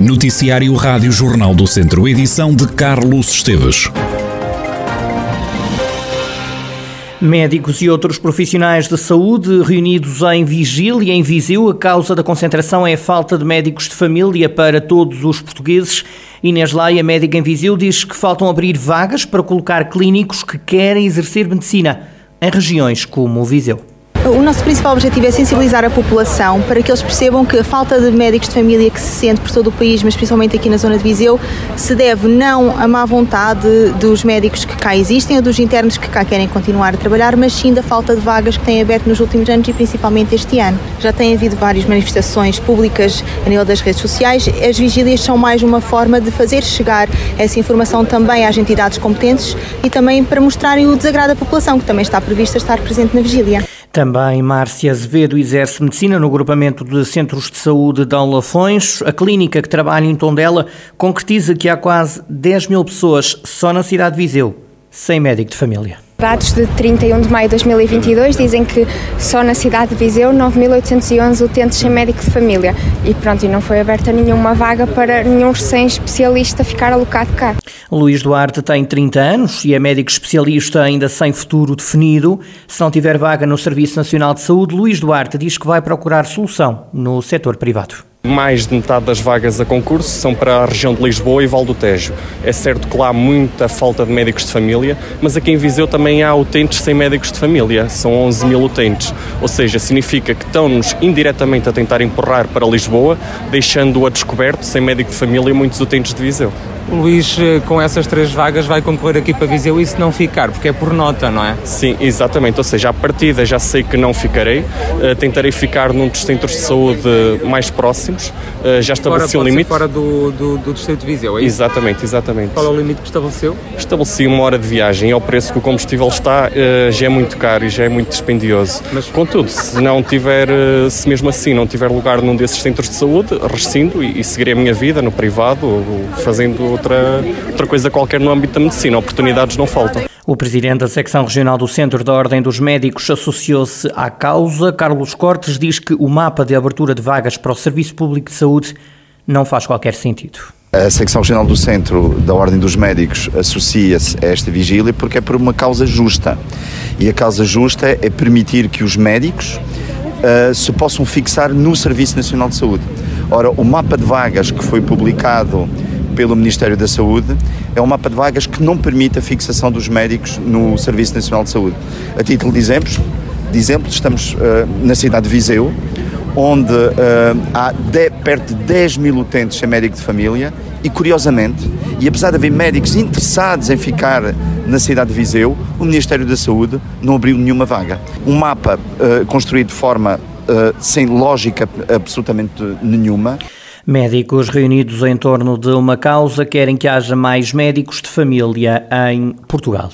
Noticiário Rádio Jornal do Centro, edição de Carlos Esteves. Médicos e outros profissionais de saúde reunidos em vigília em Viseu. A causa da concentração é a falta de médicos de família para todos os portugueses. Inês Laia, médica em Viseu, diz que faltam abrir vagas para colocar clínicos que querem exercer medicina em regiões como o Viseu. O nosso principal objetivo é sensibilizar a população para que eles percebam que a falta de médicos de família que se sente por todo o país, mas principalmente aqui na zona de Viseu, se deve não à má vontade dos médicos que cá existem ou dos internos que cá querem continuar a trabalhar, mas sim da falta de vagas que têm aberto nos últimos anos e principalmente este ano. Já tem havido várias manifestações públicas a nível das redes sociais. As vigílias são mais uma forma de fazer chegar essa informação também às entidades competentes e também para mostrarem o desagrado da população, que também está prevista estar presente na vigília. Também Márcia Azevedo exerce medicina no agrupamento de centros de saúde de Lafões. A clínica que trabalha em Tondela concretiza que há quase 10 mil pessoas só na cidade de Viseu, sem médico de família. Dados de 31 de maio de 2022 dizem que só na cidade de Viseu 9.811 utentes sem médico de família e pronto, e não foi aberta nenhuma vaga para nenhum recém-especialista ficar alocado cá. Luís Duarte tem 30 anos e é médico especialista ainda sem futuro definido. Se não tiver vaga no Serviço Nacional de Saúde, Luís Duarte diz que vai procurar solução no setor privado. Mais de metade das vagas a concurso são para a região de Lisboa e Val do Tejo. É certo que lá há muita falta de médicos de família, mas aqui em Viseu também há utentes sem médicos de família. São 11 mil utentes. Ou seja, significa que estão-nos indiretamente a tentar empurrar para Lisboa, deixando a descoberto, sem médico de família, muitos utentes de Viseu. O Luís, eh, com essas três vagas, vai concorrer aqui para Viseu e se não ficar, porque é por nota, não é? Sim, exatamente. Ou seja, à partida já sei que não ficarei. Uh, tentarei ficar num dos centros de saúde mais próximos. Uh, já estabeleci um limite. fora do, do, do Distrito de Viseu, é isso? Exatamente, exatamente. Qual é o limite que estabeleceu? Estabeleci uma hora de viagem. Ao preço que o combustível está, uh, já é muito caro e já é muito dispendioso. Mas... Contudo, se não tiver, se mesmo assim não tiver lugar num desses centros de saúde, rescindo e, e seguirei a minha vida no privado, fazendo outra, outra coisa qualquer no âmbito da medicina. Oportunidades não faltam. O presidente da secção regional do Centro da Ordem dos Médicos associou-se à causa. Carlos Cortes diz que o mapa de abertura de vagas para o Serviço Público de Saúde não faz qualquer sentido. A secção regional do Centro da Ordem dos Médicos associa-se a esta vigília porque é por uma causa justa. E a causa justa é permitir que os médicos uh, se possam fixar no Serviço Nacional de Saúde. Ora, o mapa de vagas que foi publicado pelo Ministério da Saúde é um mapa de vagas que não permite a fixação dos médicos no Serviço Nacional de Saúde. A título de exemplos, de exemplo estamos uh, na cidade de Viseu, onde uh, há de, perto de 10 mil utentes sem médico de família e, curiosamente, e apesar de haver médicos interessados em ficar na cidade de Viseu, o Ministério da Saúde não abriu nenhuma vaga. Um mapa uh, construído de forma sem lógica absolutamente nenhuma. Médicos reunidos em torno de uma causa querem que haja mais médicos de família em Portugal.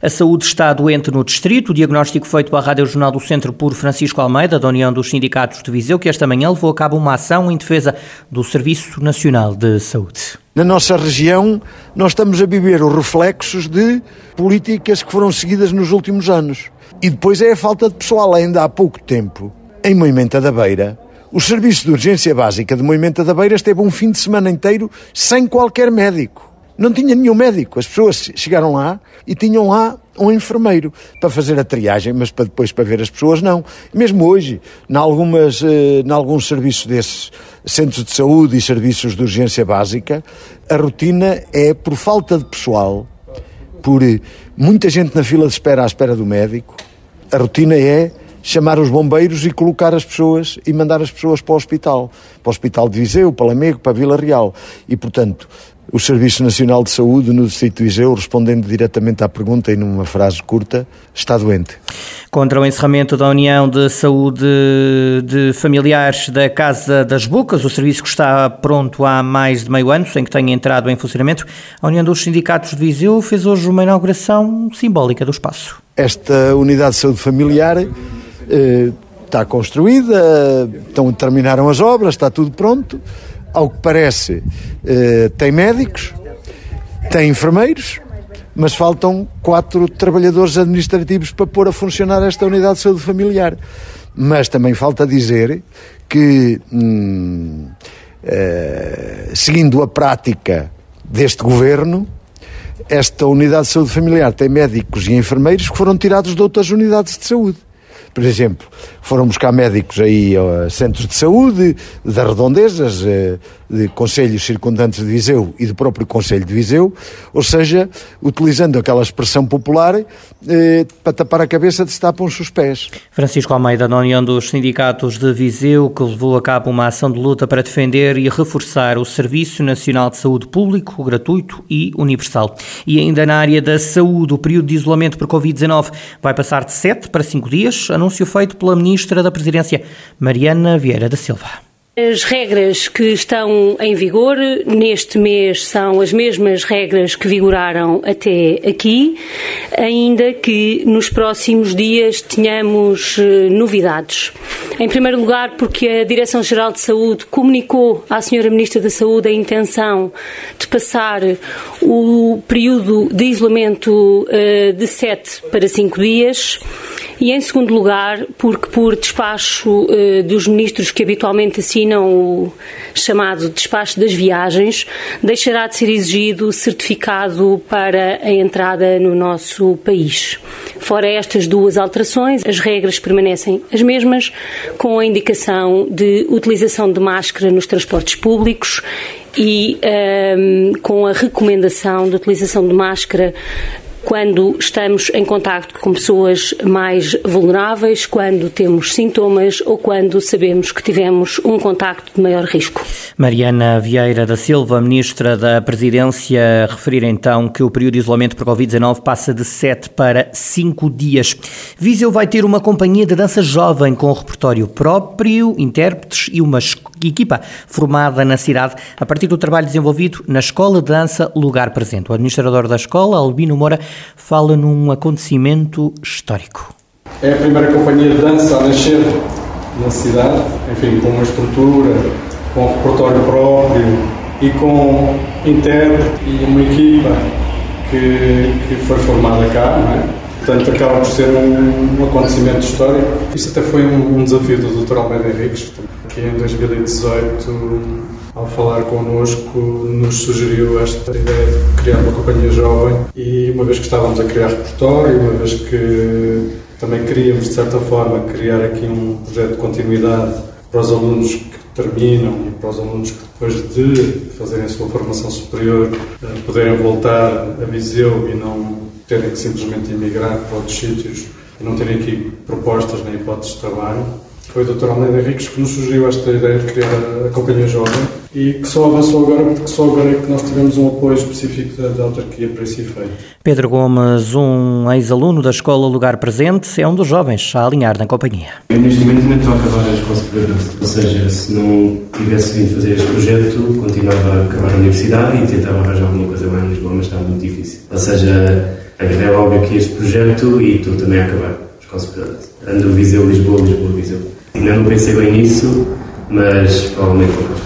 A saúde está doente no distrito. O diagnóstico feito pela Rádio Jornal do Centro por Francisco Almeida, da União dos Sindicatos de Viseu, que esta manhã levou a cabo uma ação em defesa do Serviço Nacional de Saúde. Na nossa região, nós estamos a viver os reflexos de políticas que foram seguidas nos últimos anos. E depois é a falta de pessoal. Ainda há pouco tempo, em Moimenta da Beira, o Serviço de Urgência Básica de Moimenta da Beira esteve um fim de semana inteiro sem qualquer médico. Não tinha nenhum médico. As pessoas chegaram lá e tinham lá um enfermeiro para fazer a triagem, mas para depois para ver as pessoas não. Mesmo hoje, em, algumas, eh, em alguns serviços desses centros de saúde e serviços de urgência básica, a rotina é por falta de pessoal, por eh, muita gente na fila de espera à espera do médico, a rotina é chamar os bombeiros e colocar as pessoas e mandar as pessoas para o hospital, para o Hospital de Viseu, para Lamego, para Vila Real. E, portanto, o Serviço Nacional de Saúde no Distrito de Viseu, respondendo diretamente à pergunta e numa frase curta, está doente. Contra o encerramento da União de Saúde de Familiares da Casa das Bocas, o serviço que está pronto há mais de meio ano, sem que tenha entrado em funcionamento, a União dos Sindicatos de Viseu fez hoje uma inauguração simbólica do espaço. Esta unidade de saúde familiar está construída, então terminaram as obras, está tudo pronto. Ao que parece, eh, tem médicos, tem enfermeiros, mas faltam quatro trabalhadores administrativos para pôr a funcionar esta unidade de saúde familiar. Mas também falta dizer que hum, eh, seguindo a prática deste governo, esta unidade de saúde familiar tem médicos e enfermeiros que foram tirados de outras unidades de saúde. Por exemplo, foram buscar médicos aí a centros de saúde, das redondezas, eh, de conselhos circundantes de Viseu e do próprio Conselho de Viseu, ou seja, utilizando aquela expressão popular eh, para tapar a cabeça de se tapam os pés. Francisco Almeida, da União dos Sindicatos de Viseu, que levou a cabo uma ação de luta para defender e reforçar o Serviço Nacional de Saúde Público, gratuito e universal. E ainda na área da saúde, o período de isolamento por Covid-19 vai passar de 7 para 5 dias, anúncio feito pela Ministra da Presidência, Mariana Vieira da Silva. As regras que estão em vigor neste mês são as mesmas regras que vigoraram até aqui, ainda que nos próximos dias tenhamos eh, novidades. Em primeiro lugar, porque a Direção-Geral de Saúde comunicou à Senhora Ministra da Saúde a intenção de passar o período de isolamento eh, de 7 para 5 dias. E em segundo lugar, porque por despacho eh, dos ministros que habitualmente assinam o chamado despacho das viagens, deixará de ser exigido certificado para a entrada no nosso país. Fora estas duas alterações, as regras permanecem as mesmas, com a indicação de utilização de máscara nos transportes públicos e um, ehm, com a recomendação de utilização de máscara quando estamos em contacto com pessoas mais vulneráveis, quando temos sintomas ou quando sabemos que tivemos um contacto de maior risco. Mariana Vieira da Silva, Ministra da Presidência, referir então que o período de isolamento por Covid-19 passa de 7 para 5 dias. Viseu vai ter uma companhia de dança jovem com repertório próprio, intérpretes e uma equipa formada na cidade a partir do trabalho desenvolvido na Escola de Dança Lugar Presente. O administrador da escola, Albino Moura, fala num acontecimento histórico. É a primeira companhia de dança a nascer na cidade, enfim, com uma estrutura, com um repertório próprio e com intérprete e uma equipa que, que foi formada cá, não é? Portanto, acaba por ser um, um acontecimento histórico. Isto até foi um, um desafio do Dr. Almeida Henriques, que em 2018 ao falar connosco, nos sugeriu esta ideia de criar uma companhia jovem e uma vez que estávamos a criar repertório, uma vez que também queríamos, de certa forma, criar aqui um projeto de continuidade para os alunos que terminam e para os alunos que depois de fazerem a sua formação superior eh, poderem voltar a Viseu e não terem que simplesmente emigrar para outros sítios e não terem aqui propostas nem hipóteses de trabalho. Foi o Dr. Almeida Henriques que nos sugeriu esta ideia de criar a Companhia Jovem e que só avançou agora porque só agora é que nós tivemos um apoio específico da, da autarquia para esse efeito. Pedro Gomes, um ex-aluno da Escola Lugar Presente, é um dos jovens a alinhar na companhia. Eu neste momento ainda estou a acabar a escola superior, ou seja, se não tivesse vindo fazer este projeto, continuava a acabar a universidade e tentava arranjar alguma coisa mais em Lisboa, mas estava muito difícil. Ou seja, é óbvio que este projeto e tu também a acabar a escola superior. Ando Viseu, Lisboa, Lisboa, Viseu. Ainda não pensei bem nisso, mas provavelmente vou para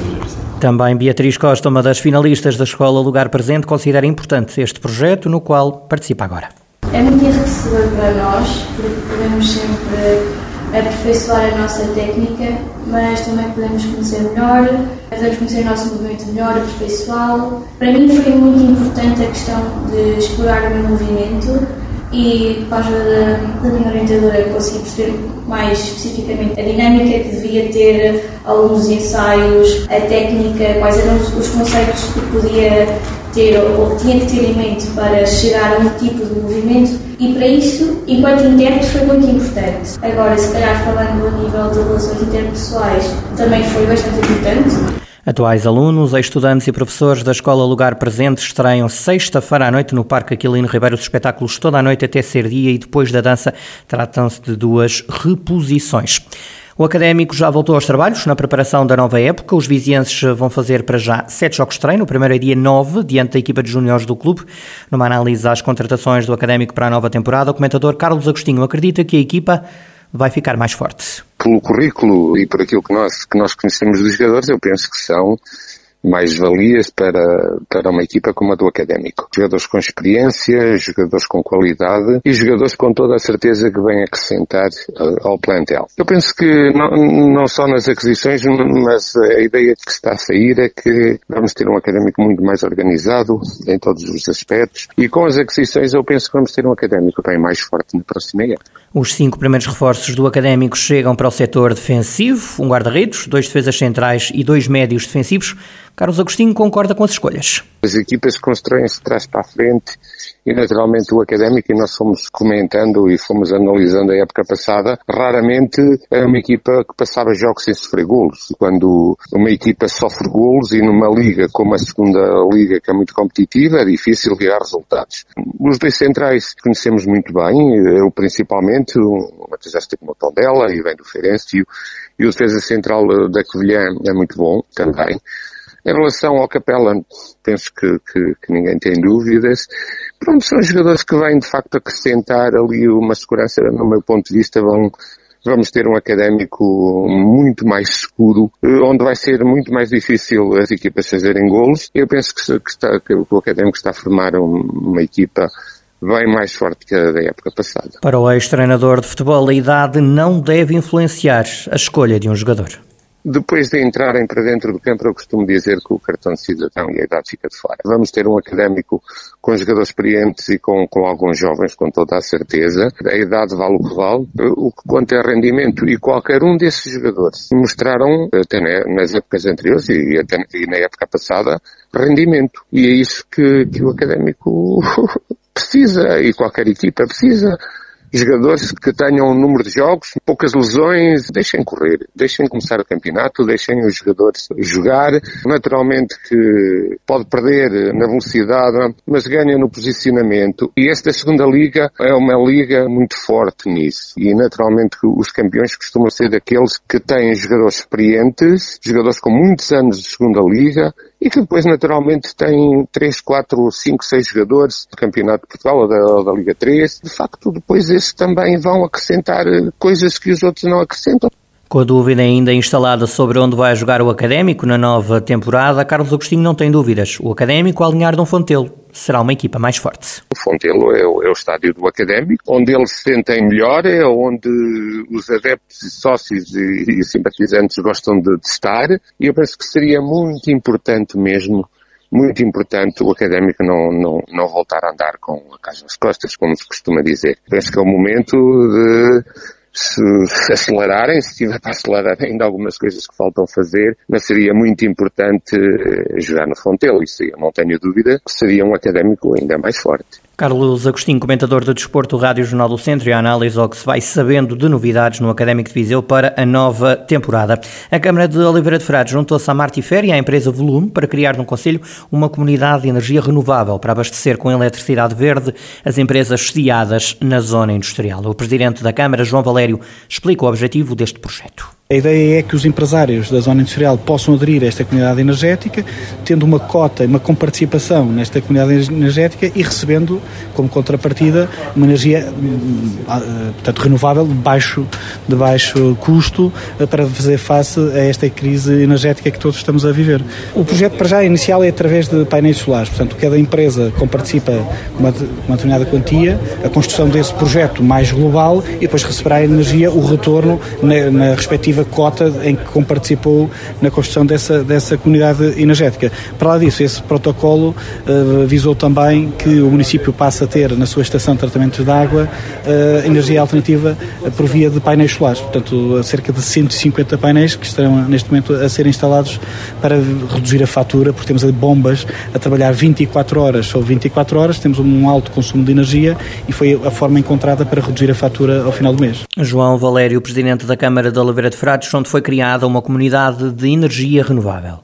também Beatriz Costa, uma das finalistas da Escola Lugar Presente, considera importante este projeto no qual participa agora. É muito enriquecedor para nós, porque podemos sempre aperfeiçoar a nossa técnica, mas também podemos conhecer melhor, podemos conhecer o nosso movimento melhor, aperfeiçoá-lo. Para mim foi muito importante a questão de explorar o meu movimento e por causa da, da minha orientadora consegui perceber mais especificamente a dinâmica que devia ter dos ensaios, a técnica, quais eram os, os conceitos que podia ter ou, ou tinha que ter em mente para chegar a um tipo de movimento e para isso, enquanto intérprete, foi muito importante. Agora, se calhar falando a nível de relações interpessoais, também foi bastante importante. Atuais alunos, estudantes e professores da Escola Lugar Presente estreiam sexta-feira à noite no Parque Aquilino Ribeiro os espetáculos toda a noite até ser dia e depois da dança tratam-se de duas reposições. O académico já voltou aos trabalhos na preparação da nova época. Os vizienses vão fazer para já sete jogos de treino. O primeiro é dia 9, diante da equipa de juniores do clube. Numa análise às contratações do académico para a nova temporada, o comentador Carlos Agostinho acredita que a equipa vai ficar mais forte. Pelo currículo e por aquilo que nós, que nós conhecemos dos jogadores, eu penso que são mais-valias para, para uma equipa como a do Académico. Jogadores com experiência, jogadores com qualidade e jogadores com toda a certeza que vêm acrescentar uh, ao plantel. Eu penso que não, não só nas aquisições, mas a ideia que está a sair é que vamos ter um Académico muito mais organizado em todos os aspectos e com as aquisições eu penso que vamos ter um Académico bem mais forte na próxima época. Os cinco primeiros reforços do Académico chegam para o setor defensivo, um guarda-redes, dois defesas centrais e dois médios defensivos. Carlos Agostinho concorda com as escolhas. As equipas constroem-se de trás para a frente e naturalmente o académico, e nós fomos comentando e fomos analisando a época passada, raramente era uma equipa que passava jogos sem sofrer golos. Quando uma equipa sofre golos e numa liga como a segunda liga, que é muito competitiva, é difícil virar resultados. Os dois centrais conhecemos muito bem, eu principalmente, o Matheus já esteve no Tondela e vem do Feirense, e o, e o defesa central da Covilhã é muito bom também. Em relação ao Capela, penso que, que, que, ninguém tem dúvidas. Pronto, são jogadores que vêm de facto acrescentar ali uma segurança, no meu ponto de vista, vão, vamos ter um académico muito mais seguro, onde vai ser muito mais difícil as equipas fazerem golos. Eu penso que, está, que o académico está a formar uma equipa bem mais forte que a da época passada. Para o ex-treinador de futebol, a idade não deve influenciar a escolha de um jogador. Depois de entrarem para dentro do campo, eu costumo dizer que o cartão de cidadão e a idade fica de fora. Vamos ter um académico com jogadores experientes e com, com alguns jovens, com toda a certeza. A idade vale o que vale. O que conta é rendimento. E qualquer um desses jogadores mostraram, até nas épocas anteriores e, até, e na época passada, rendimento. E é isso que, que o académico precisa e qualquer equipa precisa jogadores que tenham um número de jogos, poucas lesões, deixem correr, deixem começar o campeonato, deixem os jogadores jogar. Naturalmente que pode perder na velocidade, mas ganha no posicionamento. E esta segunda liga é uma liga muito forte nisso. E naturalmente que os campeões costumam ser daqueles que têm jogadores experientes, jogadores com muitos anos de segunda liga, e que depois naturalmente têm 3, 4, 5, 6 jogadores do Campeonato de Portugal ou da, ou da Liga 3. De facto, depois esses também vão acrescentar eh, coisas que os outros não acrescentam. Com a dúvida ainda instalada sobre onde vai jogar o Académico na nova temporada, Carlos Agostinho não tem dúvidas. O Académico, alinhar Dom Fontelo, será uma equipa mais forte. O Fontelo é o, é o estádio do Académico, onde eles se sentem melhor, é onde os adeptos, sócios e, e simpatizantes gostam de, de estar, e eu penso que seria muito importante mesmo muito importante o académico não, não, não voltar a andar com a casa nas costas, como se costuma dizer. Penso que é o momento de se, acelerarem, se tiver para acelerar ainda algumas coisas que faltam fazer, mas seria muito importante eh, jogar no Fontelo, isso eu não tenho dúvida que seria um académico ainda mais forte. Carlos Agostinho, comentador do Desporto, Rádio Jornal do Centro e a análise ao que se vai sabendo de novidades no Académico de Viseu para a nova temporada. A Câmara de Oliveira de Frades juntou-se à Martiféria e à empresa Volume para criar no Conselho uma comunidade de energia renovável para abastecer com eletricidade verde as empresas sediadas na zona industrial. O presidente da Câmara, João Valério, explica o objetivo deste projeto. A ideia é que os empresários da zona industrial possam aderir a esta comunidade energética, tendo uma cota, uma comparticipação nesta comunidade energética e recebendo, como contrapartida, uma energia ah, portanto, renovável de baixo, de baixo custo ah, para fazer face a esta crise energética que todos estamos a viver. O projeto, para já, inicial é através de painéis solares. Portanto, cada empresa comparticipa com uma, uma determinada quantia, a construção desse projeto mais global e depois receberá a energia, o retorno na, na respectiva cota em que comparticipou na construção dessa, dessa comunidade energética. Para lá disso, esse protocolo uh, visou também que o município passe a ter na sua estação de tratamento de água uh, energia alternativa por via de painéis solares. Portanto, cerca de 150 painéis que estão neste momento a ser instalados para reduzir a fatura, porque temos ali bombas a trabalhar 24 horas sobre 24 horas, temos um alto consumo de energia e foi a forma encontrada para reduzir a fatura ao final do mês. João Valério, presidente da Câmara de Oliveira de Frades, onde foi criada uma comunidade de energia renovável.